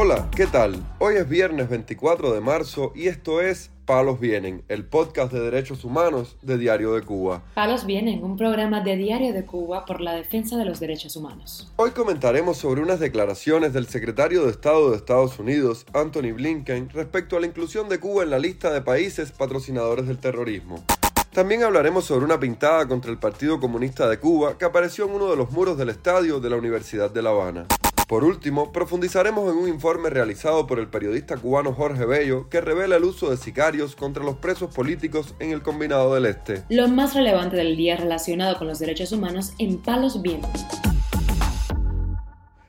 Hola, ¿qué tal? Hoy es viernes 24 de marzo y esto es Palos Vienen, el podcast de derechos humanos de Diario de Cuba. Palos Vienen, un programa de Diario de Cuba por la defensa de los derechos humanos. Hoy comentaremos sobre unas declaraciones del secretario de Estado de Estados Unidos, Anthony Blinken, respecto a la inclusión de Cuba en la lista de países patrocinadores del terrorismo. También hablaremos sobre una pintada contra el Partido Comunista de Cuba que apareció en uno de los muros del estadio de la Universidad de La Habana. Por último, profundizaremos en un informe realizado por el periodista cubano Jorge Bello que revela el uso de sicarios contra los presos políticos en el Combinado del Este. Lo más relevante del día relacionado con los derechos humanos en Palos Vientos.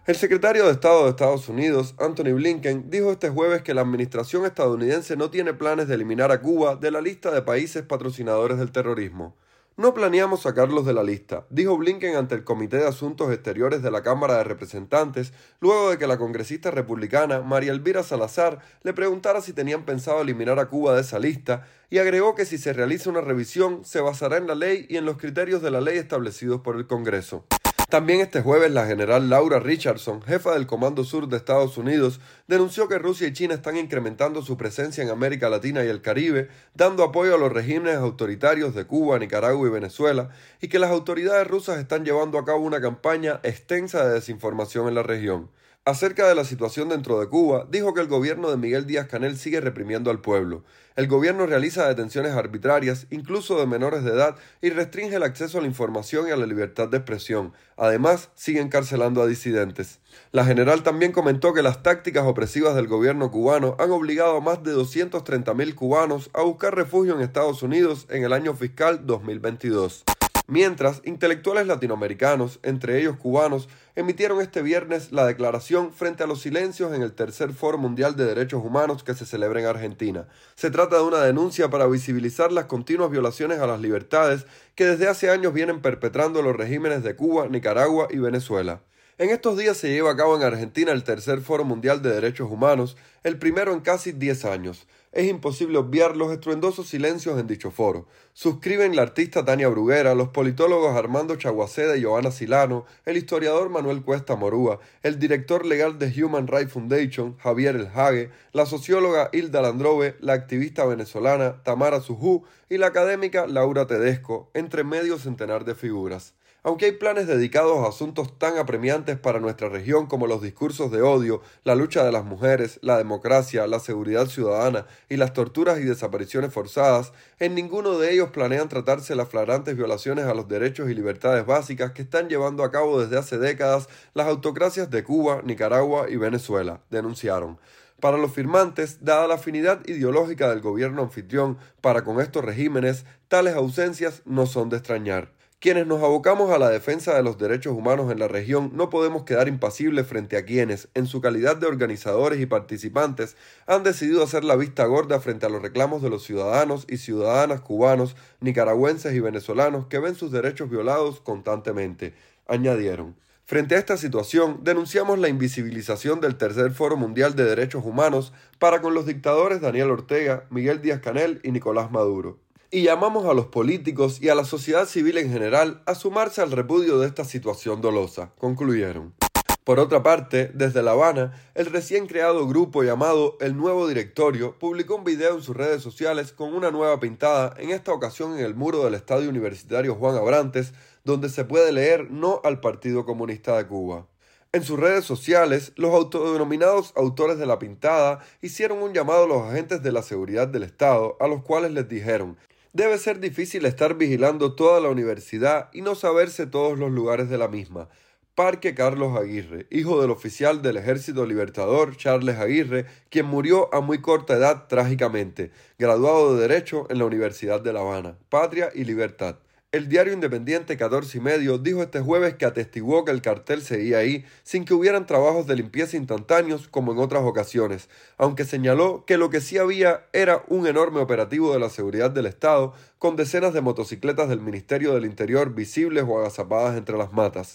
El secretario de Estado de Estados Unidos, Anthony Blinken, dijo este jueves que la administración estadounidense no tiene planes de eliminar a Cuba de la lista de países patrocinadores del terrorismo. No planeamos sacarlos de la lista, dijo Blinken ante el Comité de Asuntos Exteriores de la Cámara de Representantes, luego de que la congresista republicana María Elvira Salazar le preguntara si tenían pensado eliminar a Cuba de esa lista, y agregó que si se realiza una revisión se basará en la ley y en los criterios de la ley establecidos por el Congreso. También este jueves la general Laura Richardson, jefa del Comando Sur de Estados Unidos, denunció que Rusia y China están incrementando su presencia en América Latina y el Caribe, dando apoyo a los regímenes autoritarios de Cuba, Nicaragua y Venezuela, y que las autoridades rusas están llevando a cabo una campaña extensa de desinformación en la región. Acerca de la situación dentro de Cuba, dijo que el gobierno de Miguel Díaz Canel sigue reprimiendo al pueblo. El gobierno realiza detenciones arbitrarias, incluso de menores de edad, y restringe el acceso a la información y a la libertad de expresión. Además, sigue encarcelando a disidentes. La general también comentó que las tácticas opresivas del gobierno cubano han obligado a más de 230.000 cubanos a buscar refugio en Estados Unidos en el año fiscal 2022 mientras intelectuales latinoamericanos, entre ellos cubanos, emitieron este viernes la declaración frente a los silencios en el tercer Foro Mundial de Derechos Humanos que se celebra en Argentina. Se trata de una denuncia para visibilizar las continuas violaciones a las libertades que desde hace años vienen perpetrando los regímenes de Cuba, Nicaragua y Venezuela. En estos días se lleva a cabo en Argentina el tercer Foro Mundial de Derechos Humanos, el primero en casi 10 años. Es imposible obviar los estruendosos silencios en dicho foro. Suscriben la artista Tania Bruguera, los politólogos Armando Chaguaceda y Joana Silano, el historiador Manuel Cuesta Morúa, el director legal de Human Rights Foundation, Javier El Hague, la socióloga Hilda Landrove, la activista venezolana Tamara Sujú y la académica Laura Tedesco, entre medio centenar de figuras. Aunque hay planes dedicados a asuntos tan apremiantes para nuestra región como los discursos de odio, la lucha de las mujeres, la democracia, la seguridad ciudadana y las torturas y desapariciones forzadas, en ninguno de ellos planean tratarse las flagrantes violaciones a los derechos y libertades básicas que están llevando a cabo desde hace décadas las autocracias de Cuba, Nicaragua y Venezuela, denunciaron. Para los firmantes, dada la afinidad ideológica del gobierno anfitrión para con estos regímenes, tales ausencias no son de extrañar. Quienes nos abocamos a la defensa de los derechos humanos en la región no podemos quedar impasibles frente a quienes, en su calidad de organizadores y participantes, han decidido hacer la vista gorda frente a los reclamos de los ciudadanos y ciudadanas cubanos, nicaragüenses y venezolanos que ven sus derechos violados constantemente, añadieron. Frente a esta situación, denunciamos la invisibilización del Tercer Foro Mundial de Derechos Humanos para con los dictadores Daniel Ortega, Miguel Díaz Canel y Nicolás Maduro y llamamos a los políticos y a la sociedad civil en general a sumarse al repudio de esta situación dolosa, concluyeron. Por otra parte, desde La Habana, el recién creado grupo llamado El Nuevo Directorio publicó un video en sus redes sociales con una nueva pintada, en esta ocasión en el muro del Estadio Universitario Juan Abrantes, donde se puede leer No al Partido Comunista de Cuba. En sus redes sociales, los autodenominados autores de la pintada hicieron un llamado a los agentes de la seguridad del Estado, a los cuales les dijeron Debe ser difícil estar vigilando toda la universidad y no saberse todos los lugares de la misma. Parque Carlos Aguirre, hijo del oficial del Ejército Libertador Charles Aguirre, quien murió a muy corta edad trágicamente, graduado de Derecho en la Universidad de La Habana. Patria y Libertad. El diario independiente 14 y medio dijo este jueves que atestiguó que el cartel seguía ahí sin que hubieran trabajos de limpieza instantáneos como en otras ocasiones, aunque señaló que lo que sí había era un enorme operativo de la seguridad del Estado con decenas de motocicletas del Ministerio del Interior visibles o agazapadas entre las matas.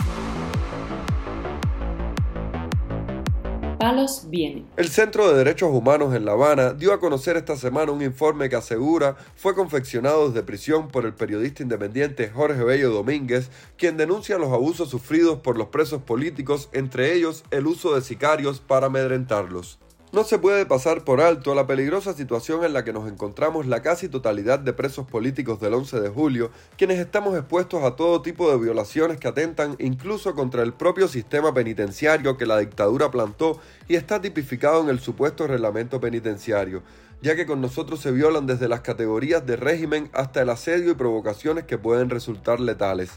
Palos vienen. El Centro de Derechos Humanos en La Habana dio a conocer esta semana un informe que asegura fue confeccionado desde prisión por el periodista independiente Jorge Bello Domínguez, quien denuncia los abusos sufridos por los presos políticos, entre ellos el uso de sicarios para amedrentarlos. No se puede pasar por alto la peligrosa situación en la que nos encontramos la casi totalidad de presos políticos del 11 de julio, quienes estamos expuestos a todo tipo de violaciones que atentan incluso contra el propio sistema penitenciario que la dictadura plantó y está tipificado en el supuesto reglamento penitenciario, ya que con nosotros se violan desde las categorías de régimen hasta el asedio y provocaciones que pueden resultar letales.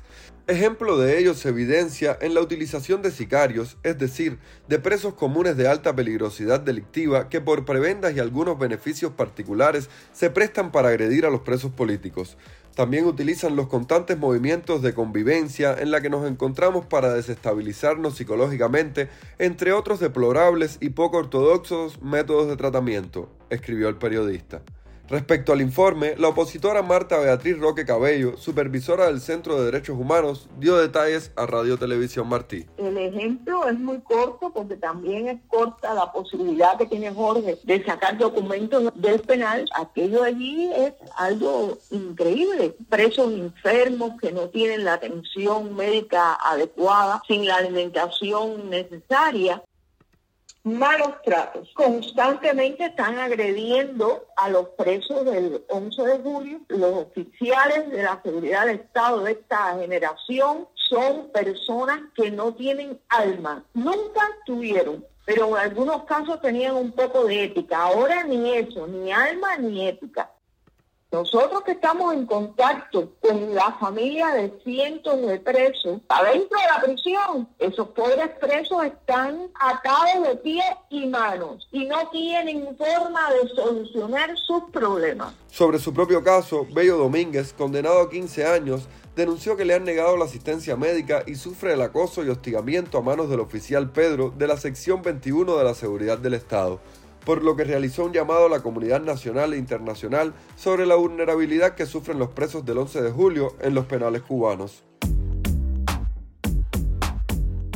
Ejemplo de ello se evidencia en la utilización de sicarios, es decir, de presos comunes de alta peligrosidad delictiva que por prebendas y algunos beneficios particulares se prestan para agredir a los presos políticos. También utilizan los constantes movimientos de convivencia en la que nos encontramos para desestabilizarnos psicológicamente, entre otros deplorables y poco ortodoxos métodos de tratamiento, escribió el periodista. Respecto al informe, la opositora Marta Beatriz Roque Cabello, supervisora del Centro de Derechos Humanos, dio detalles a Radio Televisión Martí. El ejemplo es muy corto porque también es corta la posibilidad que tiene Jorge de sacar documentos del penal. Aquello allí es algo increíble. Presos enfermos que no tienen la atención médica adecuada, sin la alimentación necesaria malos tratos. Constantemente están agrediendo a los presos del 11 de julio. Los oficiales de la seguridad del Estado de esta generación son personas que no tienen alma. Nunca tuvieron, pero en algunos casos tenían un poco de ética. Ahora ni eso, ni alma ni ética. Nosotros que estamos en contacto con la familia de cientos de presos adentro de la prisión, esos pobres presos están atados de pies y manos y no tienen forma de solucionar sus problemas. Sobre su propio caso, Bello Domínguez, condenado a 15 años, denunció que le han negado la asistencia médica y sufre el acoso y hostigamiento a manos del oficial Pedro de la sección 21 de la Seguridad del Estado por lo que realizó un llamado a la comunidad nacional e internacional sobre la vulnerabilidad que sufren los presos del 11 de julio en los penales cubanos.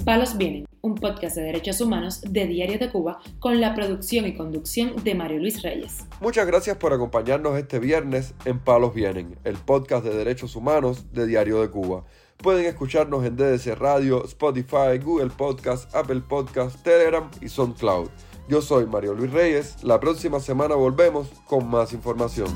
Palos Vienen, un podcast de derechos humanos de Diario de Cuba con la producción y conducción de Mario Luis Reyes. Muchas gracias por acompañarnos este viernes en Palos Vienen, el podcast de derechos humanos de Diario de Cuba. Pueden escucharnos en DDC Radio, Spotify, Google Podcast, Apple Podcast, Telegram y SoundCloud. Yo soy Mario Luis Reyes. La próxima semana volvemos con más información.